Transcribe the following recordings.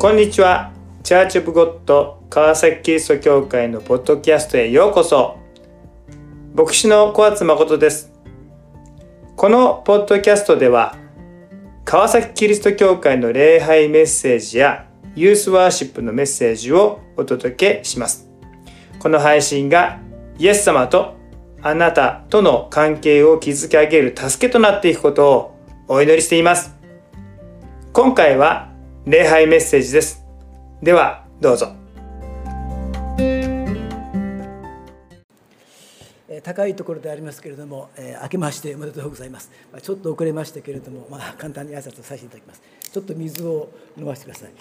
こんにちは。チャーチオブゴッド川崎キリスト教会のポッドキャストへようこそ。牧師の小松誠です。このポッドキャストでは、川崎キリスト教会の礼拝メッセージやユースワーシップのメッセージをお届けします。この配信がイエス様とあなたとの関係を築き上げる助けとなっていくことをお祈りしています。今回は礼拝メッセージです。では、どうぞ。高いところでありますけれども、えー、明けましておめでとうございます、まあ、ちょっと遅れましたけれども、まあ、簡単に挨拶をさせていただきます。ちょっと水を飲ませてください。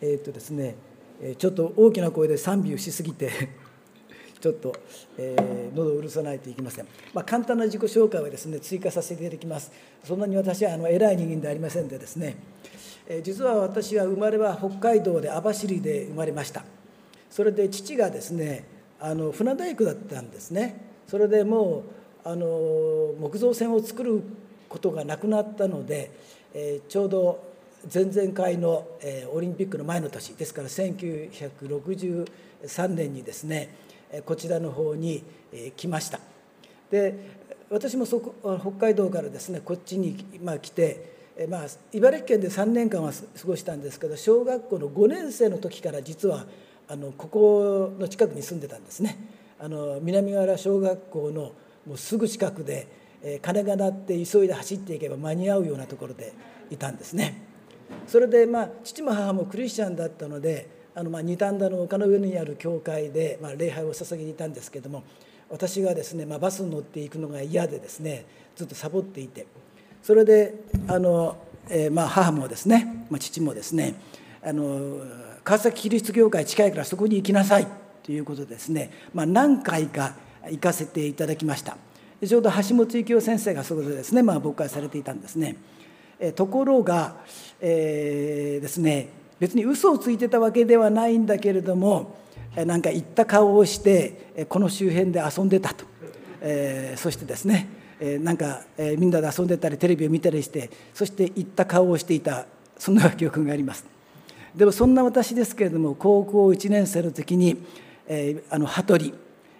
えー、っとですねちょっと大きな声で賛美をしすぎて ちょっと、えー、喉をうるさないといけません、まあ、簡単な自己紹介はですね追加させていただきます。そんなに私はあの偉い人間でありませんでですね、実は私は生まれは北海道で網走で生まれました。それで父がですねあの船大工だったんですね。それでもうあの木造船を作ることがなくなったので、えー、ちょうど前々回の、えー、オリンピックの前の年ですから1963年にですねこちらの方にえ来ました。で私もそこ北海道からですねこっちに、まあ、来て、まあ、茨城県で3年間は過ごしたんですけど小学校の5年生の時から実はあのここの近くに住んでたんですね。あの南河原小学校のもうすぐ近くで、え鐘が鳴って急いで走っていけば間に合うようなところでいたんですね。それでまあ父も母もクリスチャンだったのであのまあ二反田の丘の上にある教会でまあ礼拝を捧げていたんですけども私がですね、まあ、バスに乗っていくのが嫌でですねずっとサボっていてそれであの、えー、まあ母もですね、まあ、父もですねあの川崎キリスト教会近いからそこに行きなさいということですね、まあ、何回か行かせていただきました。ちょうど橋本幸夫先生がそこでですね、まあ、僕はされていたんですね。えところが、えー、ですね別に嘘をついてたわけではないんだけれどもなんか行った顔をしてこの周辺で遊んでたと、えー、そしてですねえなんかえみんなで遊んでたりテレビを見たりしてそして行った顔をしていたそんな記憶がありますでもそんな私ですけれども高校1年生の時に、えー、あの羽鳥、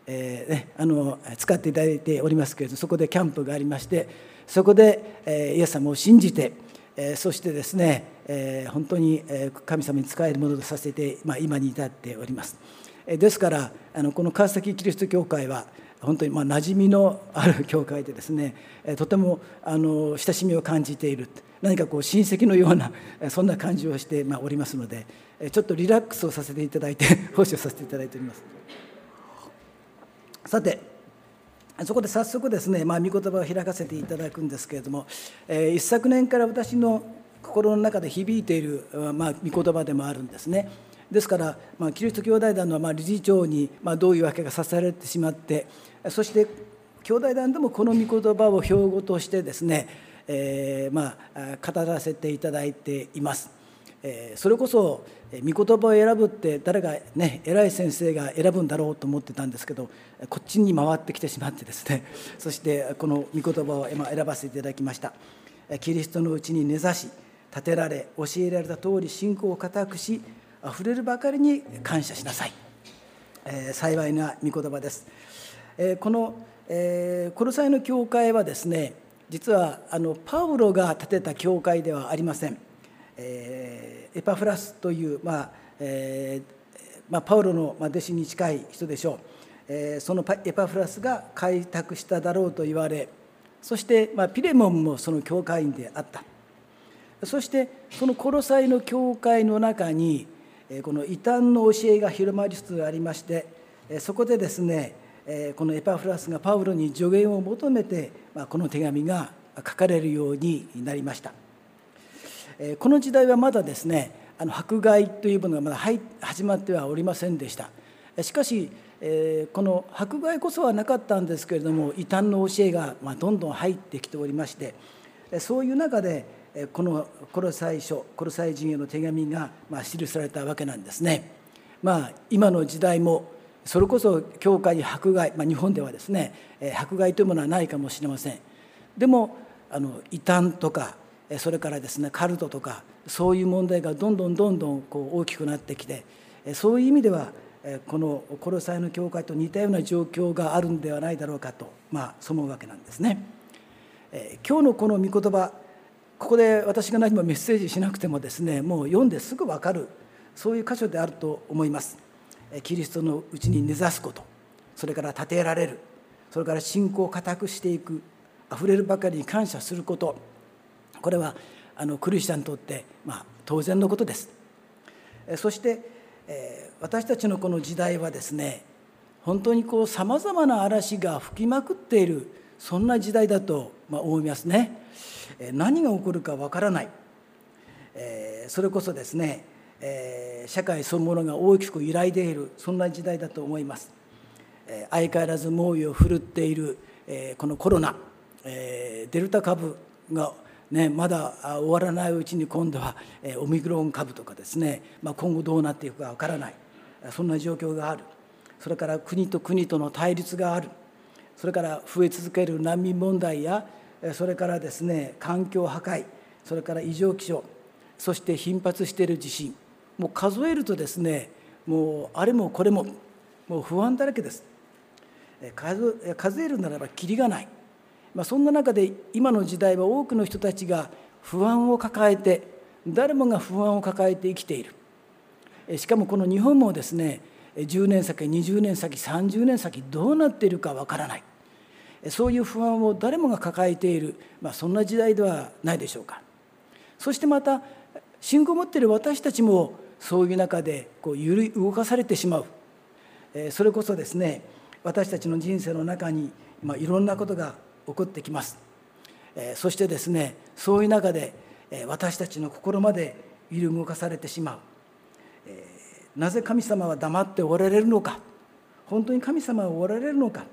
えーね、あの使っていただいておりますけれどそこでキャンプがありましてそこで、えー、イエス様を信じてえそしてですね、え本当に神様に仕えるものとさせて、まあ、今に至っております。ですからあのこの川崎キリスト教会は本当にまあ馴染みのある教会でですねとてもあの親しみを感じている何かこう親戚のようなそんな感じをしてまあおりますのでちょっとリラックスをさせていただいて 奉仕をさせていただいております。さてそこで早速ですね、まあ、御言葉を開かせていただくんですけれども、一昨年から私の心の中で響いている、まあ、御言葉でもあるんですね。ですから、まあ、キリスト兄弟団のまあ理事長に、まあ、どういうわけがさせられてしまってそして兄弟団でもこの御言葉を標語としてですね、えー、まあ語らせていただいています。それこそ御言葉を選ぶって誰がね偉い先生が選ぶんだろうと思ってたんですけどこっちに回ってきてしまってですね そしてこの御言葉を今選ばせていただきました。キリストのうちに根ざし立てられ教えられた通り信仰を固くしあふれるばかりに感謝しなさい、えー、幸いな御言葉です、え、この、えー、コロサイの教会はですね実はあのパウロが建てた教会ではありません。え、エパフラスという、まあえまあ、パウロの弟子に近い人でしょう、え、そのエパフラスが開拓しただろうと言われそして、まあ、ピレモンもその教会員であった。そしてそのコロサイの教会の中にこの異端の教えが広まりつつありましてそこでですねこのエパフラスがパウロに助言を求めてこの手紙が書かれるようになりました。この時代はまだですねあの迫害というものがまだ始まってはおりませんでしたしかしこの迫害こそはなかったんですけれども異端の教えがどんどん入ってきておりましてそういう中でこのコロサイ書コロサイ人への手紙が記されたわけなんですね。まあ、今の時代もそれこそ教会に迫害、まあ、日本ではですね迫害というものはないかもしれません。でもあの異端とかそれからですねカルトとかそういう問題がどんどんどんどんこう大きくなってきてそういう意味ではこのコロサイの教会と似たような状況があるんではないだろうかとまあそう思うわけなんですね。今日のこの御言葉ここで私が何もメッセージしなくてもですねもう読んですぐ分かるそういう箇所であると思います。キリストのうちに根ざすことそれから立てられるそれから信仰を固くしていくあふれるばかりに感謝することこれはあのクリスチャンにとって、まあ、当然のことです。そして、え私たちのこの時代はですね本当にこうさまざまな嵐が吹きまくっているそんな時代だと、ま思いますね。何が起こるかわからない、えそれこそですね、え社会そのものが大きく揺らいでいるそんな時代だと思います。え相変わらず猛威を振るっている、えこのコロナ、えデルタ株がね、まだ終わらないうちに今度はオミクロン株とかですね、まあ、今後どうなっていくかわからない。そんな状況がある。それから国と国との対立がある。それから増え続ける難民問題やそれからですね環境破壊それから異常気象そして頻発している地震。もう数えるとですねもうあれもこれももう不安だらけです。数数えるならばきりがない。まあ、そんな中で今の時代は多くの人たちが不安を抱えて誰もが不安を抱えて生きている。しかもこの日本もですね10年先20年先30年先どうなっているかわからない。そういう不安を誰もが抱えている、まあ、そんな時代ではないでしょうか。そしてまた信仰を持っている私たちもそういう中でこう揺り動かされてしまう。それこそですね私たちの人生の中に、まあ、いろんなことが起こってきます、えそしてですねそういう中で、え私たちの心まで揺り動かされてしまう、えなぜ神様は黙っておられるのか。本当に神様はおられるのか。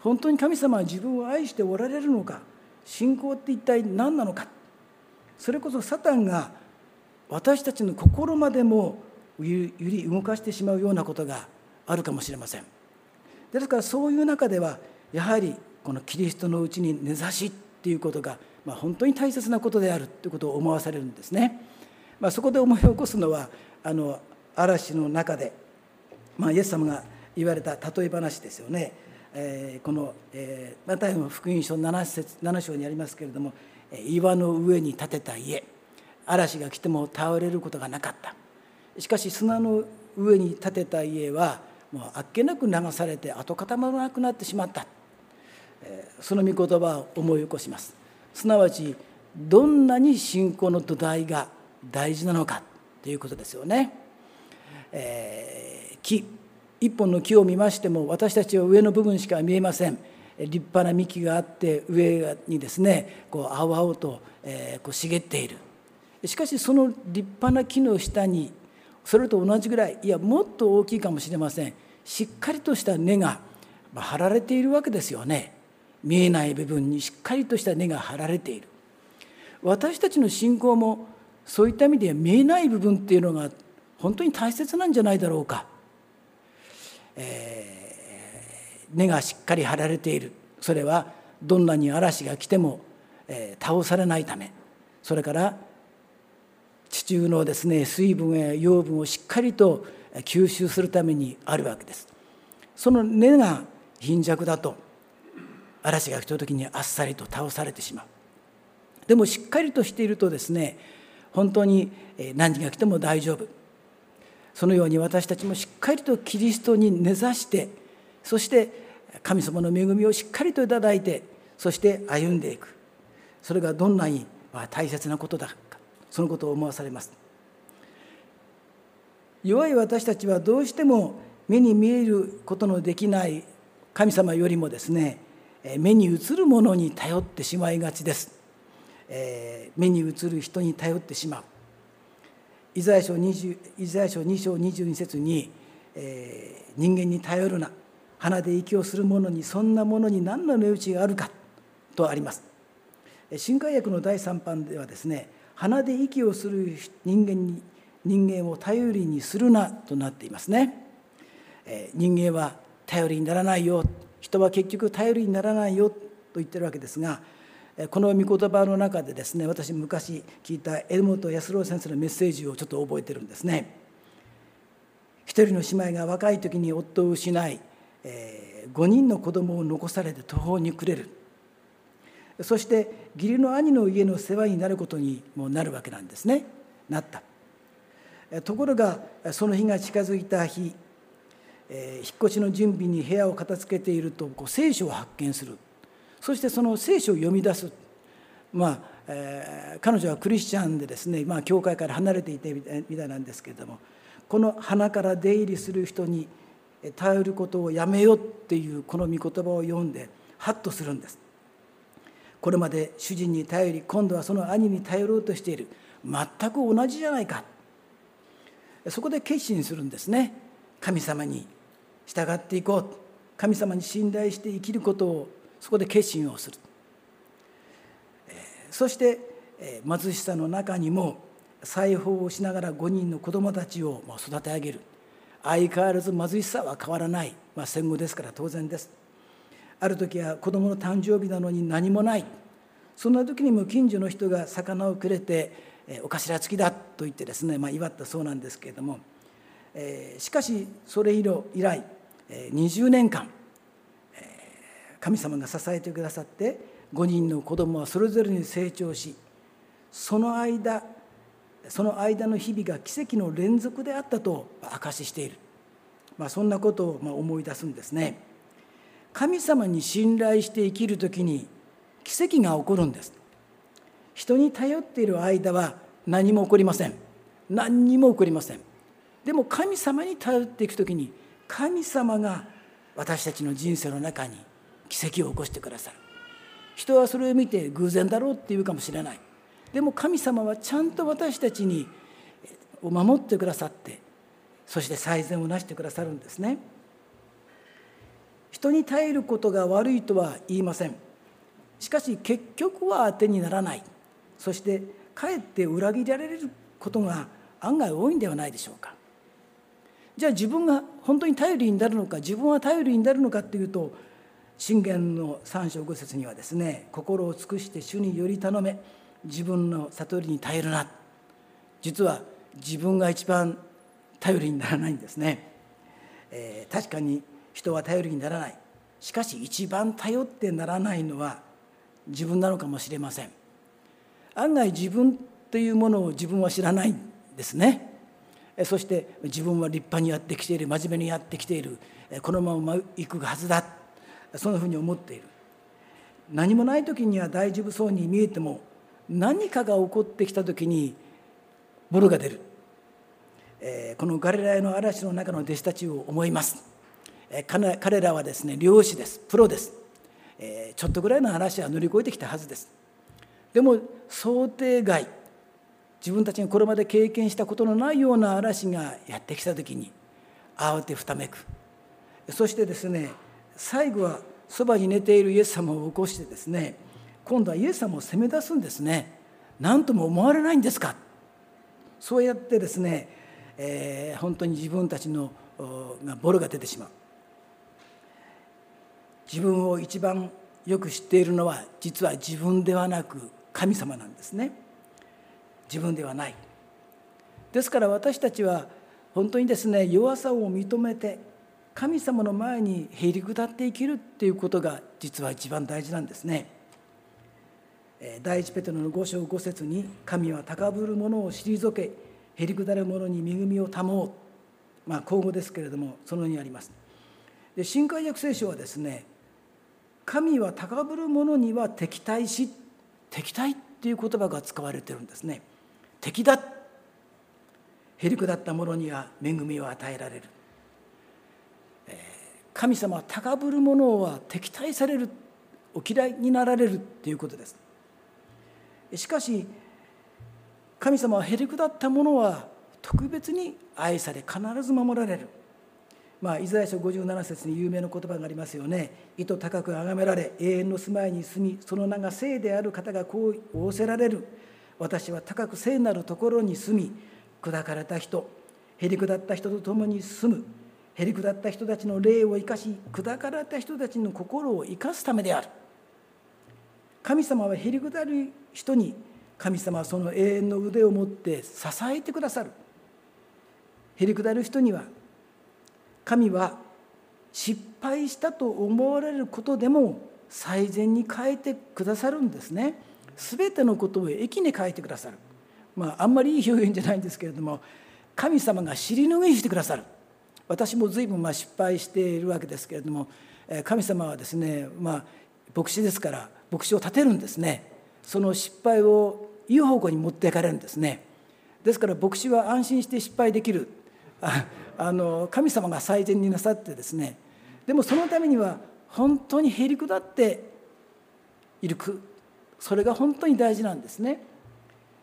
本当に神様は自分を愛しておられるのか。信仰って一体何なのか。それこそサタンが私たちの心までも揺り動かしてしまうようなことがあるかもしれませんですからそういう中ではやはりこのキリストのうちに根ざしっていうことが、本当に大切なことであるということを思わされるんですね。まあ、そこで思い起こすのはあの嵐の中で、まあ、イエス様が言われた例え話ですよね。えー、この、えー、マタイの福音書 7, 節7章にありますけれども岩の上に建てた家嵐が来ても倒れることがなかった。しかし砂の上に建てた家はもうあっけなく流されて跡形もなくなってしまった。その御言葉を思い起こします。すなわちどんなに信仰の土台が大事なのかということですよね、えー、木一本の木を見ましても私たちは上の部分しか見えません。立派な幹があって上にですねこう青々と、えー、こう茂っている。しかしその立派な木の下にそれと同じぐらいいやもっと大きいかもしれません。しっかりとした根が張られているわけですよね。見えない部分にしっかりとした根が張られている。私たちの信仰もそういった意味では見えない部分っていうのが本当に大切なんじゃないだろうか、えー、根がしっかり張られている。それはどんなに嵐が来ても、えー、倒されないため。それから地中のですね水分や養分をしっかりと吸収するためにあるわけです。その根が貧弱だと嵐が来た時にあっさりと倒されてしまう。でもしっかりとしているとですね本当に何時が来ても大丈夫。そのように私たちもしっかりとキリストに根ざしてそして神様の恵みをしっかりといただいてそして歩んでいく。それがどんなに大切なことだそのことを思わされます弱い私たちはどうしても目に見えることのできない神様よりもですね目に映るものに頼ってしまいがちです。目に映る人に頼ってしまう。イザヤ書 ,20 イザヤ書2章22節に、え、人間に頼るな鼻で息をする者にそんなものに何の値打ちがあるかとあります。新海訳の第3版ではですね鼻で息をする人間に人間を頼りにするなとなっていますね。えー、人間は頼りにならないよ人は結局頼りにならないよと言ってるわけですがこの御言葉の中でですね私昔聞いた榎本康郎先生のメッセージをちょっと覚えてるんですね。一人の姉妹が若い時に夫を失い、えー、5人の子供を残されて途方に暮れるそして義理の兄の家の世話になることにもなるわけなんですね。なった。ところがその日が近づいた日、えー、引っ越しの準備に部屋を片付けているとこう聖書を発見する。そしてその聖書を読み出す。まあ、えー、彼女はクリスチャンでですね、まあ、教会から離れていてみたいなんですけれどもこの鼻から出入りする人に頼ることをやめよっていうこの御言葉を読んでハッとするんです。これまで主人に頼り今度はその兄に頼ろうとしている。全く同じじゃないか。そこで決心するんですね。神様に従っていこう。神様に信頼して生きることを。そこで決心をする。そして貧しさの中にも裁縫をしながら5人の子供たちを育て上げる。相変わらず貧しさは変わらない、まあ、戦後ですから当然です。ある時は子供の誕生日なのに何もない。そんな時にも近所の人が魚をくれてお頭付きだと言ってですね、まあ、祝ったそうなんですけれども、えー、しかしそれ以来20年間神様が支えてくださって5人の子供はそれぞれに成長しその間その間の日々が奇跡の連続であったと証ししている、まあ、そんなことを思い出すんですね。神様に信頼して生きる時に奇跡が起こるんです。人に頼っている間は何も起こりません。何にも起こりません。でも神様に頼っていく時に神様が私たちの人生の中に奇跡を起こしてくださる。人はそれを見て偶然だろうって言うかもしれない。でも神様はちゃんと私たちにを守ってくださってそして最善をなしてくださるんですね。人に耐えることが悪いとは言いません。しかし結局は当てにならない。そしてかえって裏切られることが案外多いんではないでしょうか。じゃあ自分が本当に頼りになるのか自分は頼りになるのかっていうと信玄の三章五節にはですね心を尽くして主により頼め自分の悟りに頼るな。実は自分が一番頼りにならないんですね、えー、確かに人は頼りにならない。しかし一番頼ってならないのは自分なのかもしれません。案外自分というものを自分は知らないんですね。そして自分は立派にやってきている。真面目にやってきている。このまま行くはずだ。そんなふうに思っている。何もない時には大丈夫そうに見えても何かが起こってきた時にボロが出る、えこのガリラヤの嵐の中の弟子たちを思います、彼らはですね漁師です。プロです、ちょっとぐらいの話は乗り越えてきたはずです。でも想定外自分たちがこれまで経験したことのないような嵐がやってきた時に慌てふためく。そしてですね最後はそばに寝ているイエス様を起こしてですね今度はイエス様を責め出すんですね。何とも思われないんですか。そうやってですね、えー、本当に自分たちのがボロが出てしまう。自分を一番よく知っているのは実は自分ではなく神様なんですね自分ではないですから私たちは本当にですね弱さを認めて神様の前にへり下って生きるっていうことが実は一番大事なんですね。第一ペテロの五章五節に「神は高ぶる者を退けへり下る者に恵みを保う」まあ口語ですけれどもそのようにあります。で新海訳聖書はですね「神は高ぶる者には敵対し」敵対っていう言葉が使われてるんですね。敵だへり下った者には恵みを与えられる。神様は高ぶる者は敵対されるお嫌いになられるっていうことです。しかし神様はへりくだった者は特別に愛され必ず守られる。まあ、イザヤ書57節に有名な言葉がありますよね。意図高く崇められ永遠の住まいに住みその名が聖である方がこう仰せられる。私は高く聖なるところに住み砕かれた人へりくだった人と共に住むへりくだった人たちの霊を生かし砕かれた人たちの心を生かすためである。神様はへりくだる人に神様はその永遠の腕を持って支えてくださるへりくだる人には神は失敗したと思われることでも最善に変えてくださるんですね。全てのことを益に変えてくださる。まああんまりいい表現じゃないんですけれども神様が尻拭いしてくださる。私も随分まあ失敗しているわけですけれども神様はですねまあ牧師ですから牧師を立てるんですね。その失敗をいい方向に持っていかれるんですね。ですから牧師は安心して失敗できる。あの神様が最善になさってですねでもそのためには本当にへりくだっているそれが本当に大事なんですね。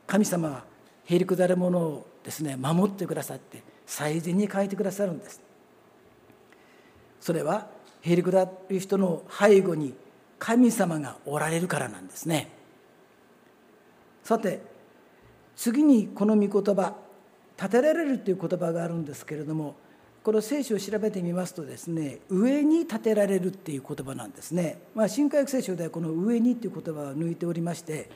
神様はへりくだるものをですね守ってくださって最善に変えてくださるんです。それはへりくだる人の背後に神様がおられるからなんですね。さて次にこの御言葉立てられるという言葉があるんですけれどもこの聖書を調べてみますとですね上に立てられるっていう言葉なんですね、まあ、新科学聖書ではこの上にっていう言葉を抜いておりまして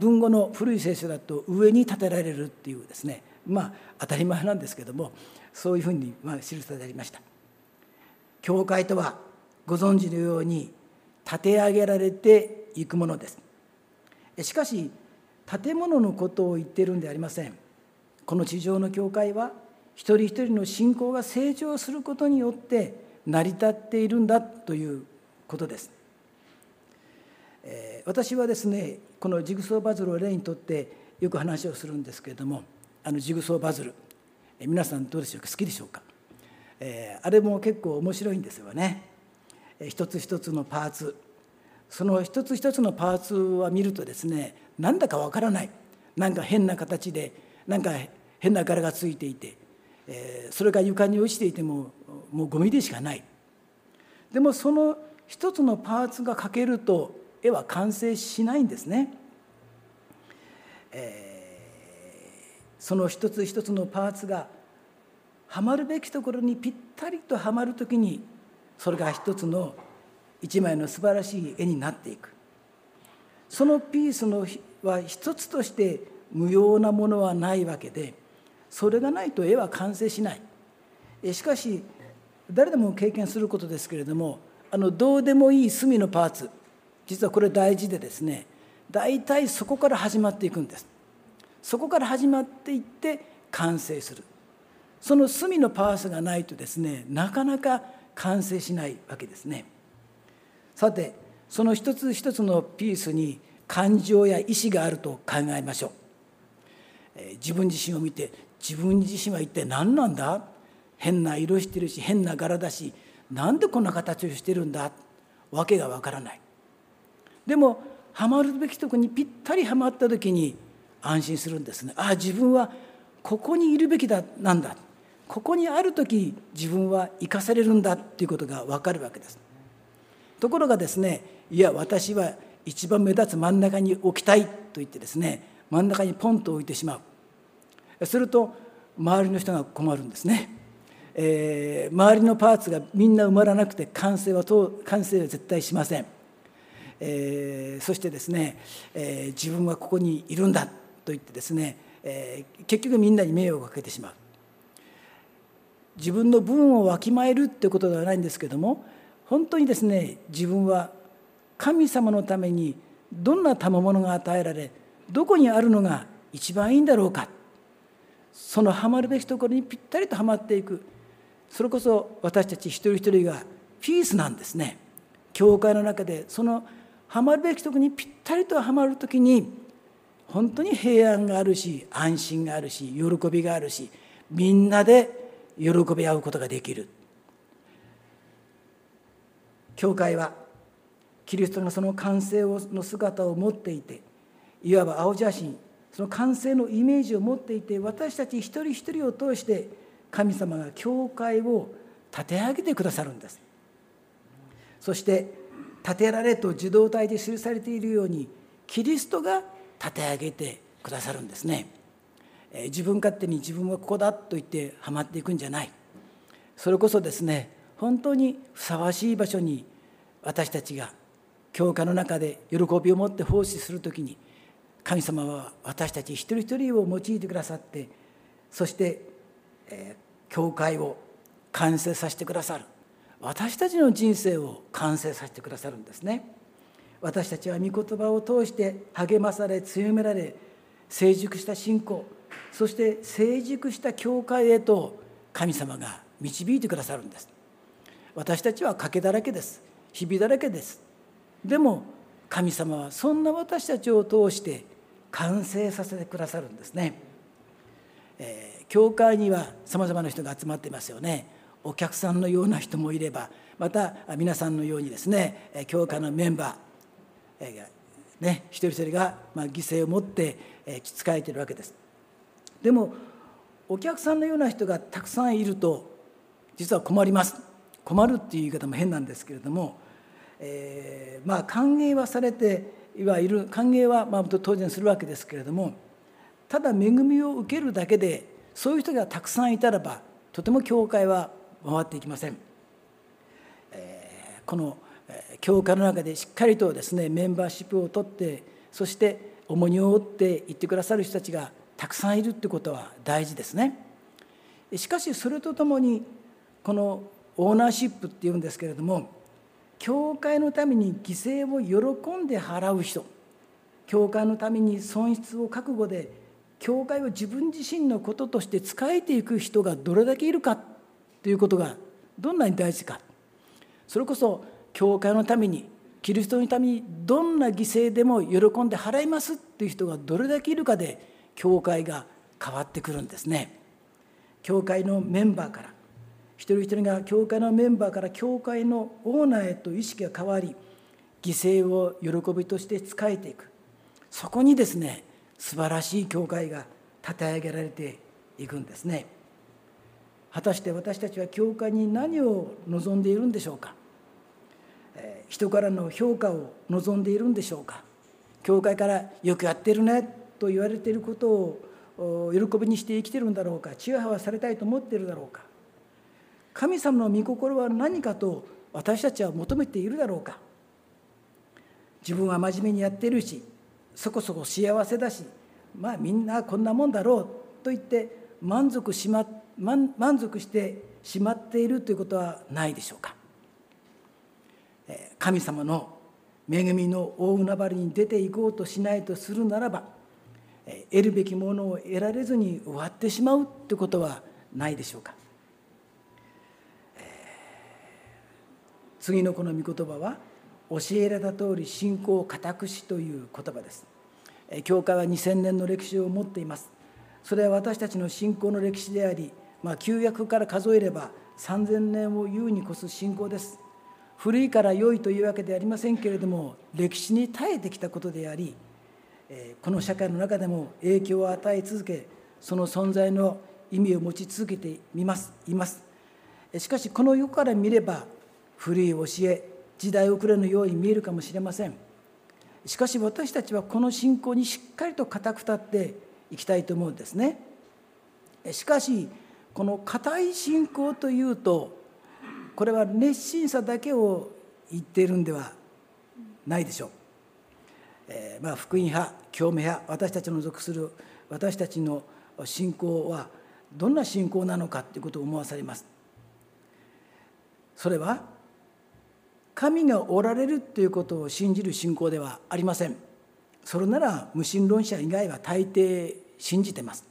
文語の古い聖書だと上に立てられるっていうですね。まあ当たり前なんですけどもそういうふうにまあ記されてありました。教会とはご存知のように立て上げられていくものです。しかし建物のことを言っているんではありません。この地上の教会は一人一人の信仰が成長することによって成り立っているんだということです。え私はですねこのジグソーパズルを例にとってよく話をするんですけれどもあのジグソーパズル皆さんどうでしょうか？好きでしょうか、えー、あれも結構面白いんですよね。一つ一つのパーツ。その一つ一つのパーツは見るとですねなんだかわからない。なんか変な形でなんか変な柄がついていて、えー、それが床に落ちていてももうゴミでしかない。でもその一つのパーツが欠けると絵は完成しないんですね、えー、その一つ一つのパーツがはまるべきところにぴったりとはまる時にそれが一つの一枚の素晴らしい絵になっていく。そのピースのは一つとして無用なものはないわけでそれがないと絵は完成しない。しかし誰でも経験することですけれどもあのどうでもいい隅のパーツ実はこれ大事でですね大体そこから始まっていくんです。そこから始まっていって完成する。その隅のパーツがないとですねなかなか完成しないわけですね。さてその一つ一つのピースに感情や意志があると考えましょう。自分自身を見て自分自身は一体何なんだ？変な色してるし変な柄だしなんでこんな形をしてるんだ？わけがわからない。でもはまるべきとこにぴったりはまった時に安心するんですね。ああ自分はここにいるべきだなんだ。ここにある時自分は生かされるんだっていうことが分かるわけです。ところがですねいや私は一番目立つ真ん中に置きたいと言ってですね真ん中にポンと置いてしまう。すると周りの人が困るんですね、えー、周りのパーツがみんな埋まらなくて完成は完成は絶対しません、えー、そしてですね、えー、自分はここにいるんだと言ってですね、え結局みんなに迷惑をかけてしまう。自分の分をわきまえるってことではないんですけども本当にですね自分は神様のためにどんな賜物が与えられどこにあるのが一番いいんだろうか。そのはまるべきところにぴったりとはまっていく。それこそ私たち一人一人がピースなんですね。教会の中でそのはまるべきところにぴったりとはまる時に本当に平安があるし安心があるし喜びがあるしみんなで喜び合うことができる。教会はキリストがその完成の姿を持っていていわば青写真その完成のイメージを持っていて私たち一人一人を通して神様が教会を立て上げてくださるんです。そして立てられと受動体で記されているようにキリストが立て上げてくださるんですね。自分勝手に自分はここだと言ってはまっていくんじゃない。それこそですね本当にふさわしい場所に私たちが教会の中で喜びを持って奉仕する時に神様は私たち一人一人を用いてくださってそして、え、教会を完成させてくださる。私たちの人生を完成させてくださるんですね。私たちは御言葉を通して励まされ強められ成熟した信仰そして成熟した教会へと神様が導いてくださるんです。私たちは賭けだらけです。日々だらけです。でも神様はそんな私たちを通して完成させてくださるんですね、えー、教会にはさまざまな人が集まっていますよね。お客さんのような人もいればまた皆さんのようにですね教会のメンバー、えー、ね、一人一人がま犠牲を持って仕えているわけです。でもお客さんのような人がたくさんいると実は困ります。困るっていう言い方も変なんですけれども、えー、まあ歓迎はされてはいる歓迎はまあ当然するわけですけれどもただ恵みを受けるだけでそういう人がたくさんいたらばとても教会は回っていきません。えー、この教会の中でしっかりとですねメンバーシップを取ってそして重荷を負っていってくださる人たちがたくさんいるってことは大事ですね。しかしそれとともにこのオーナーシップっていうんですけれども教会のために犠牲を喜んで払う人。教会のために損失を覚悟で教会を自分自身のこととして仕えていく人がどれだけいるか。ということがどんなに大事か。それこそ教会のためにキリストのためにどんな犠牲でも喜んで払います。っていう人がどれだけいるかで教会が変わってくるんですね。教会のメンバーから。一人一人が教会のメンバーから教会のオーナーへと意識が変わり犠牲を喜びとして仕えていく。そこにですね素晴らしい教会が立て上げられていくんですね。果たして私たちは教会に何を望んでいるんでしょうか？人からの評価を望んでいるんでしょうか？教会からよくやってるねと言われていることを喜びにして生きてるんだろうか？ちやはされたいと思っているだろうか？神様の御心は何かと私たちは求めているだろうか。自分は真面目にやってるしそこそこ幸せだしまあみんなこんなもんだろうと言って満足しま満足してしまっているということはないでしょうか。神様の恵みの大海原に出ていこうとしないとするならば得るべきものを得られずに終わってしまうってことはないでしょうか。次のこの御言葉は教えられた通り信仰を固くしという言葉です。教会は2000年の歴史を持っています。それは私たちの信仰の歴史であり、まあ、旧約から数えれば3000年を優に越す信仰です。古いから良いというわけではありませんけれども歴史に耐えてきたことでありこの社会の中でも影響を与え続けその存在の意味を持ち続けています。います。しかしこの世から見れば古い教え時代遅れのように見えるかもしれませんしかし私たちはこの信仰にしっかりと固く立っていきたいと思うんですねしかしこの固い信仰というとこれは熱心さだけを言っているんではないでしょう。えー、まあ、福音派教名派私たちの属する私たちの信仰はどんな信仰なのかということを思わされます。それは神がおられるということを信じる信仰ではありません。それなら無神論者以外は大抵信じてます。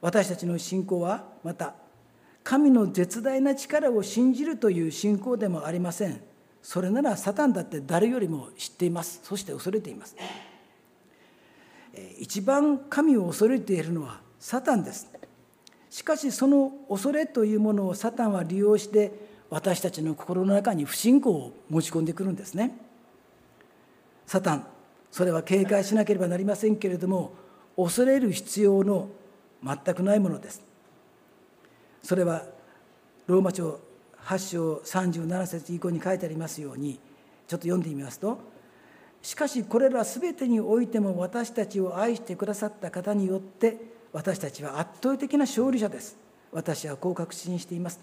私たちの信仰はまた神の絶大な力を信じるという信仰でもありませんそれならサタンだって誰よりも知っていますそして恐れています一番神を恐れているのはサタンですしかしその恐れというものをサタンは利用して私たちの心の中に不信仰を持ち込んでくるんですね。サタンそれは警戒しなければなりませんけれども恐れる必要の全くないものです。それはローマ書8章37節以降に書いてありますようにちょっと読んでみますと「しかしこれら全てにおいても私たちを愛してくださった方によって私たちは圧倒的な勝利者です」私はこう確信しています。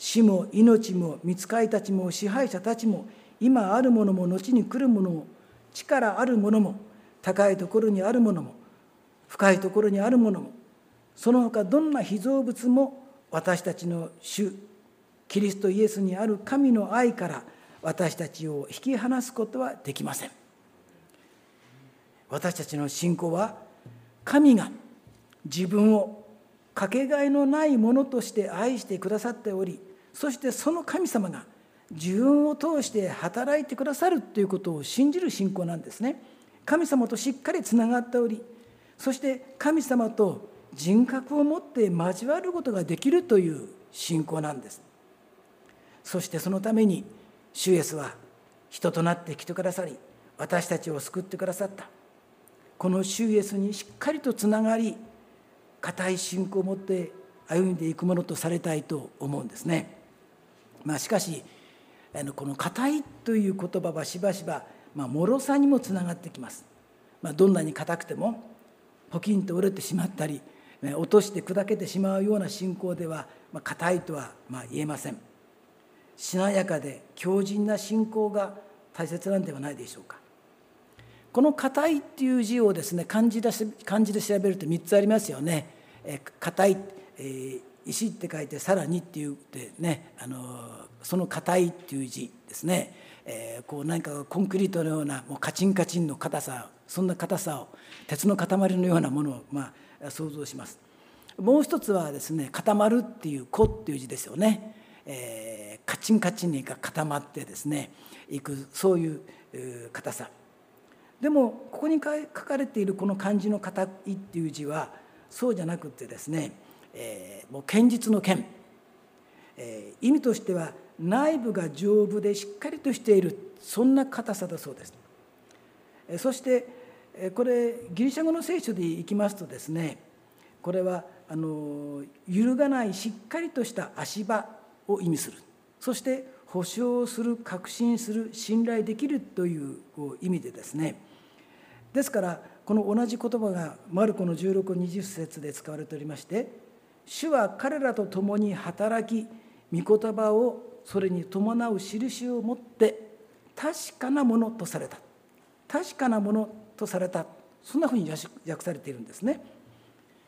死も命も見つかいたちも支配者たちも今あるものも後に来るものも力あるものも高いところにあるものも深いところにあるものもその他どんな被造物も私たちの主キリストイエスにある神の愛から私たちを引き離すことはできません。私たちの信仰は神が自分をかけがえのないものとして愛してくださっておりそしてその神様が自分を通して働いてくださるということを信じる信仰なんですね。神様としっかりつながっておりそして神様と人格を持って交わることができるという信仰なんです。そしてそのために主イエスは人となって来てくださり私たちを救ってくださった。この主イエスにしっかりとつながり固い信仰を持って歩んでいくものとされたいと思うんですね。まあ、しかしあのこの「硬い」という言葉はしばしば、まあ、脆さにもつながってきます。まあ、どんなに硬くてもポキンと折れてしまったり落として砕けてしまうような信仰では硬、まあ、いとはまあ言えません。しなやかで強靭な信仰が大切なんではないでしょうか。この「硬い」っていう字をですね漢字で漢字で調べると3つありますよね。硬い、えー、石って書いてさらにって言ってねあのその硬いっていう字ですね、えー、こう何かコンクリートのようなもうカチンカチンの硬さそんな硬さを鉄の塊のようなものを、まあ、想像します。もう一つはですね固まるっていう「子」っていう字ですよね。えー、カチンカチンに固まってですねいくそういう硬さでもここに書かれているこの漢字の「硬い」っていう字はそうじゃなくてですね、えー、もう堅実の堅、えー、意味としては内部が丈夫でしっかりとしているそんな硬さだそうです。えー、そしてこれギリシャ語の聖書でいきますとですねこれはあの揺るがないしっかりとした足場を意味する。そして保証する確信する信頼できるという意味でですね。ですからこの同じ言葉がマルコの1620節で使われておりまして主は彼らと共に働き御言葉をそれに伴う印を持って確かなものとされた確かなものとされたそんなふうに訳されているんですね。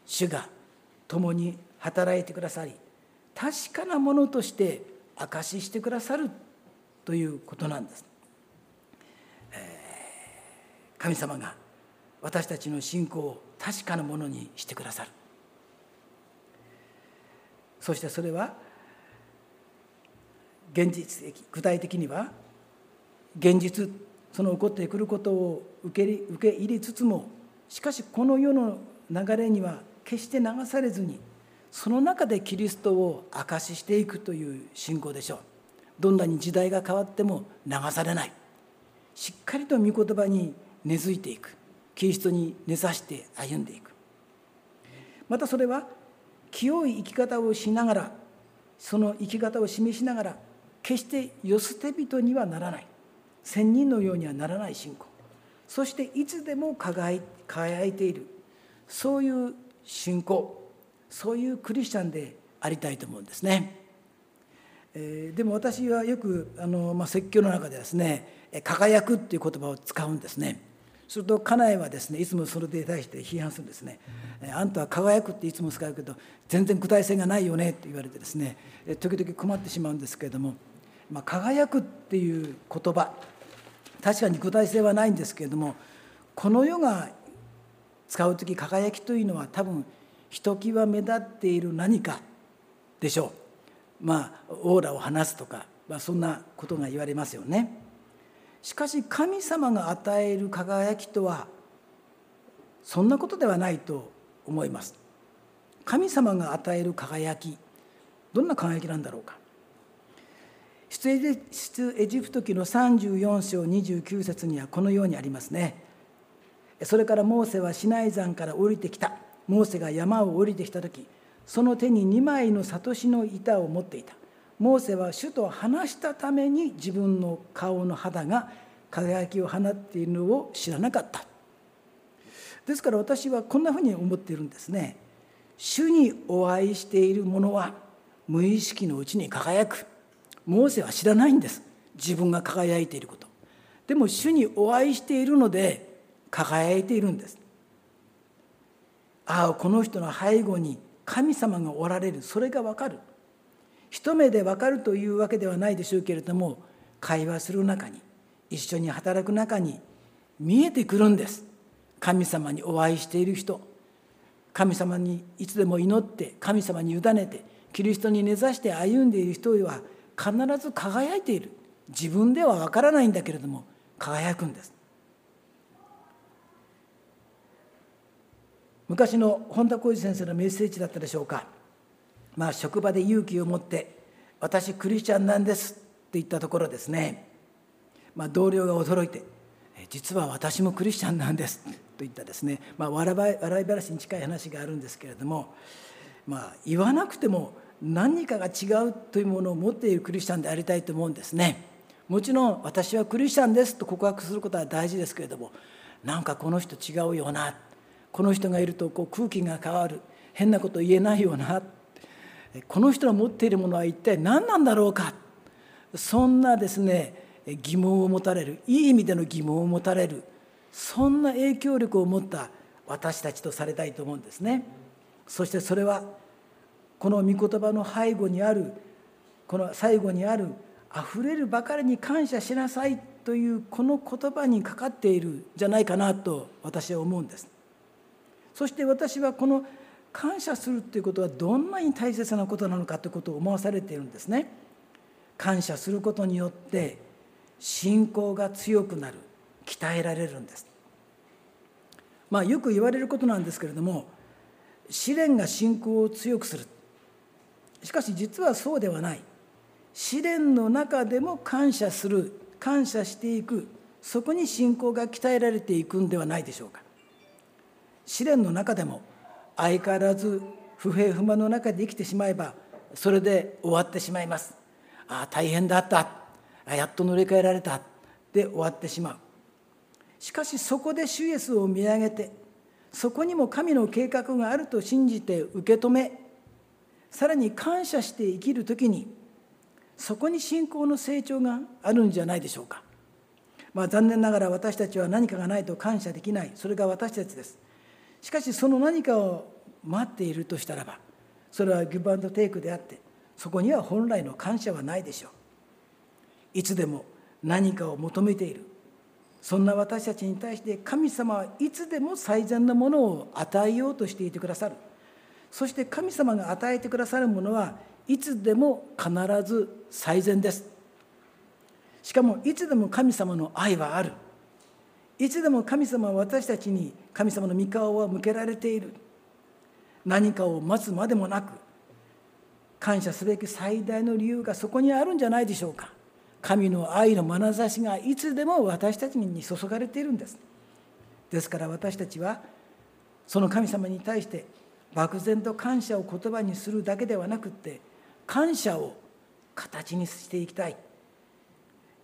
主が共に働いてくださり確かなものとして証ししてくださるということなんです。神様が私たちの信仰を確かなものにしてくださるそしてそれは現実的具体的には現実その起こってくることを受け受け入れつつもしかしこの世の流れには決して流されずにその中でキリストを証ししていくという信仰でしょう。どんなに時代が変わっても流されない。しっかりと御言葉に根付いていく。キリストに根ざして歩んでいく。またそれは清い生き方をしながらその生き方を示しながら決して世捨て人にはならない仙人のようにはならない信仰そしていつでも輝いているそういう信仰そういうクリスチャンでありたいと思うんですね。えー、でも私はよくあの、まあ、説教の中でですね「輝く」っていう言葉を使うんですね。すると家内はですねいつもそれに対して批判するんですね「あんたは輝く」っていつも使うけど全然具体性がないよねって言われてですね時々困ってしまうんですけれども「まあ、輝く」っていう言葉確かに具体性はないんですけれどもこの世が使う時輝きというのは多分ひときわ目立っている何かでしょうまあオーラを放すとか、まあ、そんなことが言われますよね。しかし神様が与える輝きとはそんなことではないと思います。神様が与える輝きどんな輝きなんだろうか。出エジプト記の34章29節にはこのようにありますね。それからモーセはシナイ山から降りてきた。モーセが山を降りてきた時その手に2枚の悟しの板を持っていた。モーセは主と話したために自分の顔の肌が輝きを放っているのを知らなかった。ですから私はこんなふうに思っているんですね。主にお会いしている者は無意識のうちに輝く。モーセは知らないんです。自分が輝いていること。でも主にお会いしているので輝いているんです。ああこの人の背後に神様がおられる。それが分かる。一目で分かるというわけではないでしょうけれども会話する中に一緒に働く中に見えてくるんです。神様にお会いしている人。神様にいつでも祈って神様に委ねてキリストに根ざして歩んでいる人は必ず輝いている。自分では分からないんだけれども輝くんです。昔の本田浩二先生のメッセージだったでしょうか。まあ職場で勇気を持って「私クリスチャンなんです」って言ったところですね、まあ、同僚が驚いて「実は私もクリスチャンなんです」といったですね、まあ、笑い話に近い話があるんですけれども、まあ、言わなくても何かが違うというものを持っているクリスチャンでありたいと思うんですね。もちろん私はクリスチャンですと告白することは大事ですけれどもなんかこの人違うよなこの人がいるとこう空気が変わる変なこと言えないよなこの人の持っているものは一体何なんだろうか？そんなですね疑問を持たれるいい意味での疑問を持たれるそんな影響力を持った私たちとされたいと思うんですね。そしてそれはこの御言葉の背後にあるこの最後にある「あふれるばかりに感謝しなさい」というこの言葉にかかっているじゃないかなと私は思うんです。そして私はこの感謝するということはどんなに大切なことなのかということを思わされているんですね。感謝することによって信仰が強くなる鍛えられるんです。まあよく言われることなんですけれども試練が信仰を強くするしかし実はそうではない試練の中でも感謝する感謝していくそこに信仰が鍛えられていくんではないでしょうか試練の中でも相変わらず不平不満の中で生きてしまえばそれで終わってしまいます。ああ大変だった。あやっと乗り換えられた。で終わってしまう。しかしそこで主イエスを見上げてそこにも神の計画があると信じて受け止めさらに感謝して生きる時にそこに信仰の成長があるんじゃないでしょうか。まあ、残念ながら私たちは何かがないと感謝できない。それが私たちです。しかしその何かを待っているとしたらばそれはギブアンドテイクであってそこには本来の感謝はないでしょう。いつでも何かを求めている。そんな私たちに対して神様はいつでも最善なものを与えようとしていてくださる。そして神様が与えてくださるものはいつでも必ず最善です。しかもいつでも神様の愛はある。いつでも神様は私たちに神様の御顔は向けられている。何かを待つまでもなく感謝すべき最大の理由がそこにあるんじゃないでしょうか。神の愛の眼差しがいつでも私たちに注がれているんです。ですから私たちはその神様に対して漠然と感謝を言葉にするだけではなくって感謝を形にしていきたい。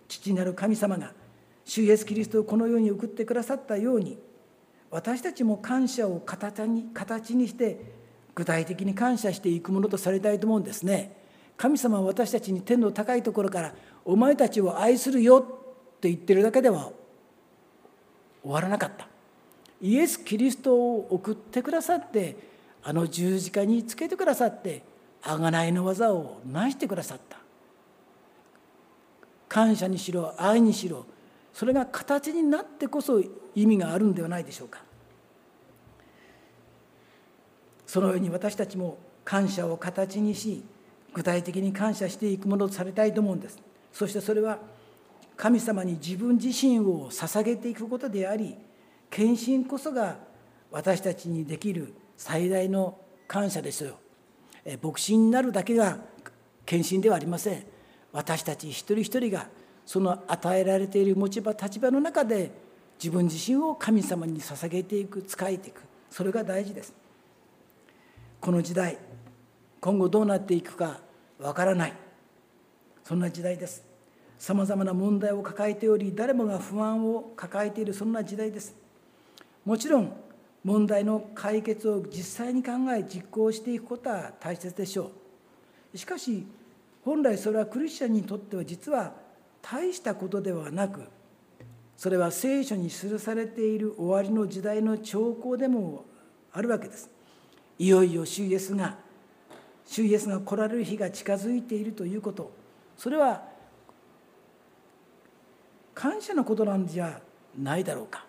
父なる神様が主イエスキリストをこの世に送ってくださったように私たちも感謝を形に形にして具体的に感謝していくものとされたいと思うんですね。神様は私たちに天の高いところからお前たちを愛するよって言ってるだけでは終わらなかったイエス・キリストを送ってくださってあの十字架につけてくださって贖いの技を成してくださった感謝にしろ愛にしろそれが形になってこそ意味があるんではないでしょうか。そのように私たちも感謝を形にし具体的に感謝していくものとされたいと思うんです。そしてそれは神様に自分自身を捧げていくことであり献身こそが私たちにできる最大の感謝ですよ。牧師になるだけが献身ではありません。私たち一人一人がその与えられている持ち場立場の中で自分自身を神様に捧げていく仕えていく。それが大事です。この時代今後どうなっていくかわからない。そんな時代です。さまざまな問題を抱えており誰もが不安を抱えているそんな時代です。もちろん問題の解決を実際に考え実行していくことは大切でしょう。しかし本来それはクリスチャンにとっては実は大したことではなくそれは聖書に記されている終わりの時代の兆候でもあるわけです。いよいよ主イエスが主イエスが来られる日が近づいているということ。それは感謝のことなんじゃないだろうか。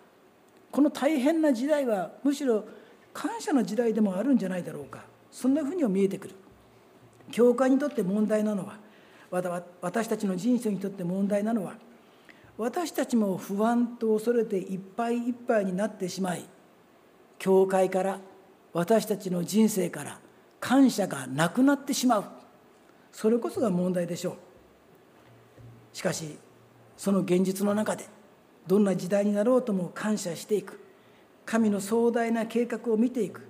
この大変な時代はむしろ感謝の時代でもあるんじゃないだろうか。そんなふうにも見えてくる。教会にとって問題なのは私たちの人生にとって問題なのは私たちも不安と恐れていっぱいいっぱいになってしまい教会から私たちの人生から感謝がなくなってしまう。それこそが問題でしょう。しかしその現実の中でどんな時代になろうとも感謝していく。神の壮大な計画を見ていく。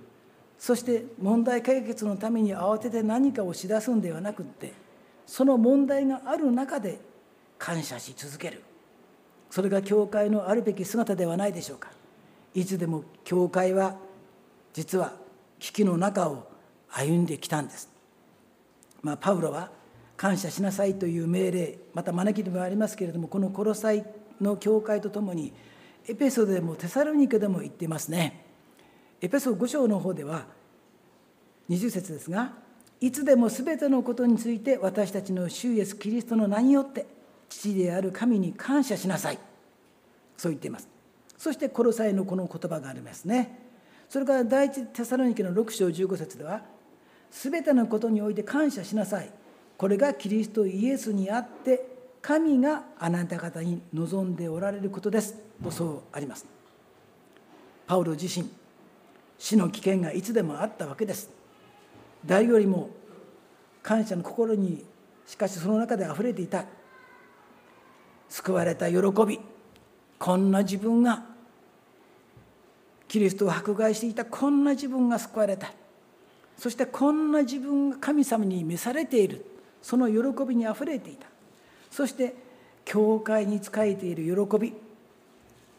そして問題解決のために慌てて何かをしだすんではなくってその問題がある中で感謝し続ける。それが教会のあるべき姿ではないでしょうか。いつでも教会は実は危機の中を歩んできたんです、まあ、パウロは感謝しなさいという命令また招きでもありますけれどもこのコロサイの教会とともにエペソでもテサロニケでも言っていますね。エペソ5章の方では20節ですがいつでも全てのことについて私たちの主イエスキリストの名によって父である神に感謝しなさい。そう言っています。そしてコロサイのこの言葉がありますね。それから第一テサロニケの6章15節では全てのことにおいて感謝しなさい。これがキリストイエスにあって神があなた方に望んでおられることです。とそうあります。パウロ自身死の危険がいつでもあったわけです。誰よりも感謝の心にしかしその中で溢れていた救われた喜びこんな自分がキリストを迫害していたこんな自分が救われた。そしてこんな自分が神様に召されている。その喜びにあふれていた。そして教会に仕えている喜び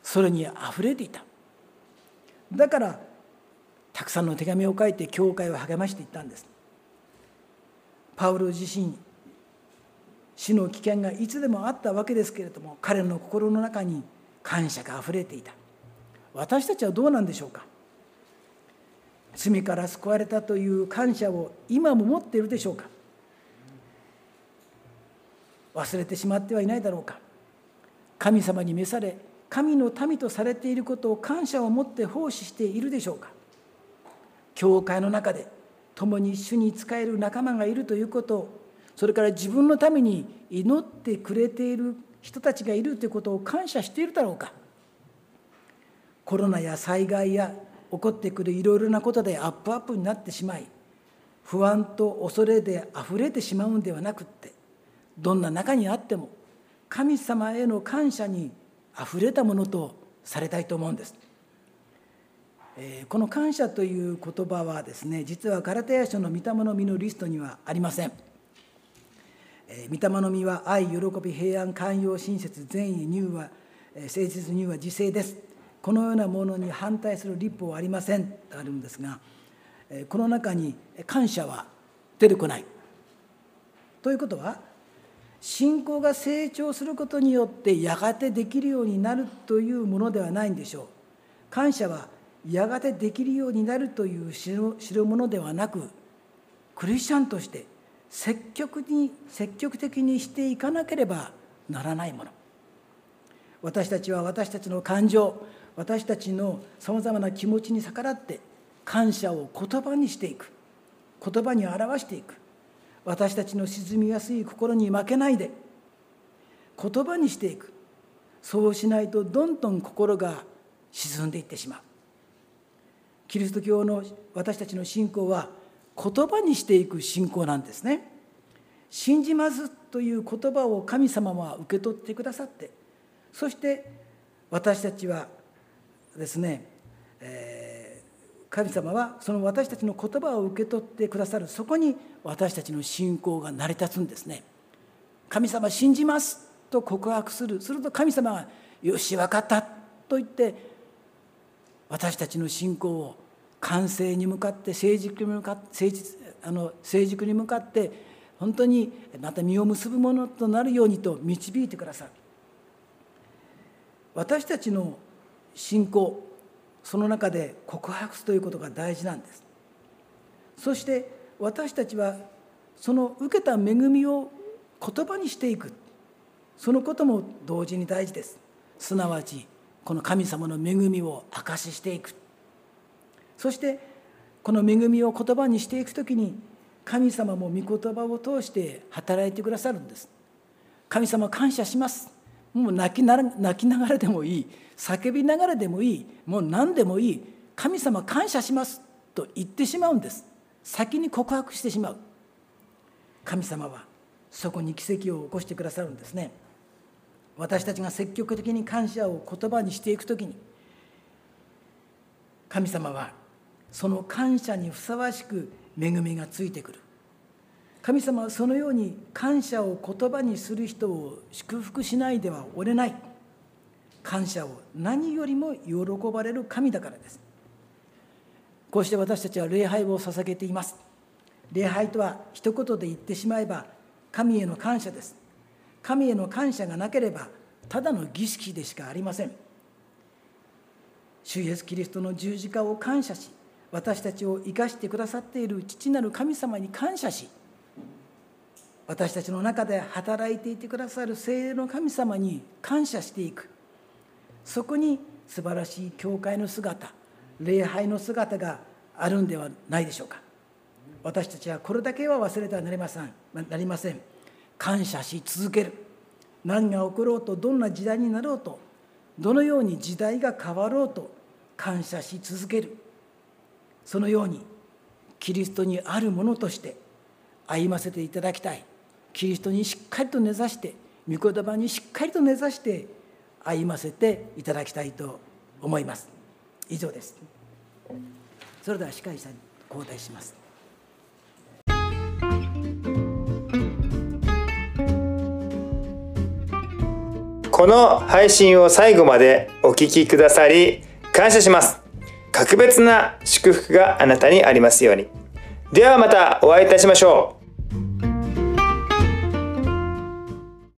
それにあふれていた。だからたくさんの手紙を書いて教会を励ましていったんです。パウロ自身死の危険がいつでもあったわけですけれども彼の心の中に感謝があふれていた。私たちはどうなんでしょうか？罪から救われたという感謝を今も持っているでしょうか？忘れてしまってはいないだろうか？神様に召され神の民とされていることを感謝を持って奉仕しているでしょうか？教会の中で共に主に仕える仲間がいるということそれから自分のために祈ってくれている人たちがいるということを感謝しているだろうかコロナや災害や起こってくるいろいろなことでアップアップになってしまい不安と恐れであふれてしまうんではなくってどんな中にあっても神様への感謝にあふれたものとされたいと思うんです。この感謝という言葉はですね実はガラテヤ書の御霊の実のリストにはありません。御霊の実は愛喜び平安寛容親切善意乳和誠実乳和自制ですこのようなものに反対する立法はありませんとあるんですがこの中に感謝は出てこないということは信仰が成長することによってやがてできるようになるというものではないんでしょう。感謝はやがてできるようになるという知るものではなくクリスチャンとして積極に積極的にしていかなければならないもの。私たちは私たちの感情私たちのさまざまな気持ちに逆らって感謝を言葉にしていく。言葉に表していく。私たちの沈みやすい心に負けないで言葉にしていく。そうしないとどんどん心が沈んでいってしまう。キリスト教の私たちの信仰は言葉にしていく信仰なんですね。信じますという言葉を神様は受け取ってくださってそして私たちはですね、えー神様はその私たちの言葉を受け取ってくださるそこに私たちの信仰が成り立つんですね。神様信じますと告白する。すると神様が「よし分かった」と言って私たちの信仰を完成に向かって成熟に向かって成あの成熟に向かって本当にまた実を結ぶものとなるようにと導いてくださる。私たちの信仰その中で告白すということが大事なんです。そして私たちはその受けた恵みを言葉にしていく。そのことも同時に大事です。すなわちこの神様の恵みを証ししていく。そしてこの恵みを言葉にしていく時に神様も御言葉を通して働いてくださるんです。神様感謝します。もう泣きな泣きながらでもいい。叫びながらでもいい。もう何でもいい。神様感謝します。と言ってしまうんです。先に告白してしまう。神様はそこに奇跡を起こしてくださるんですね。私たちが積極的に感謝を言葉にしていく時に神様はその感謝にふさわしく恵みがついてくる。神様はそのように感謝を言葉にする人を祝福しないではおれない。感謝を何よりも喜ばれる神だからです。こうして私たちは礼拝を捧げています。礼拝とは一言で言ってしまえば神への感謝です。神への感謝がなければただの儀式でしかありません。主イエスキリストの十字架を感謝し私たちを生かしてくださっている父なる神様に感謝し私たちの中で働いていてくださる聖霊の神様に感謝していく。そこに素晴らしい教会の姿礼拝の姿があるんではないでしょうか。私たちはこれだけは忘れてはなりません。なりません。感謝し続ける。何が起ころうとどんな時代になろうとどのように時代が変わろうと感謝し続ける。そのようにキリストにあるものとして歩ませていただきたい。キリストにしっかりと根ざして御言葉にしっかりと根ざして歩ませていただきたいと思います。以上です。それでは司会者に交代します。この配信を最後までお聴きくださり感謝します。格別な祝福があなたにありますように。ではまたお会いいたしましょう。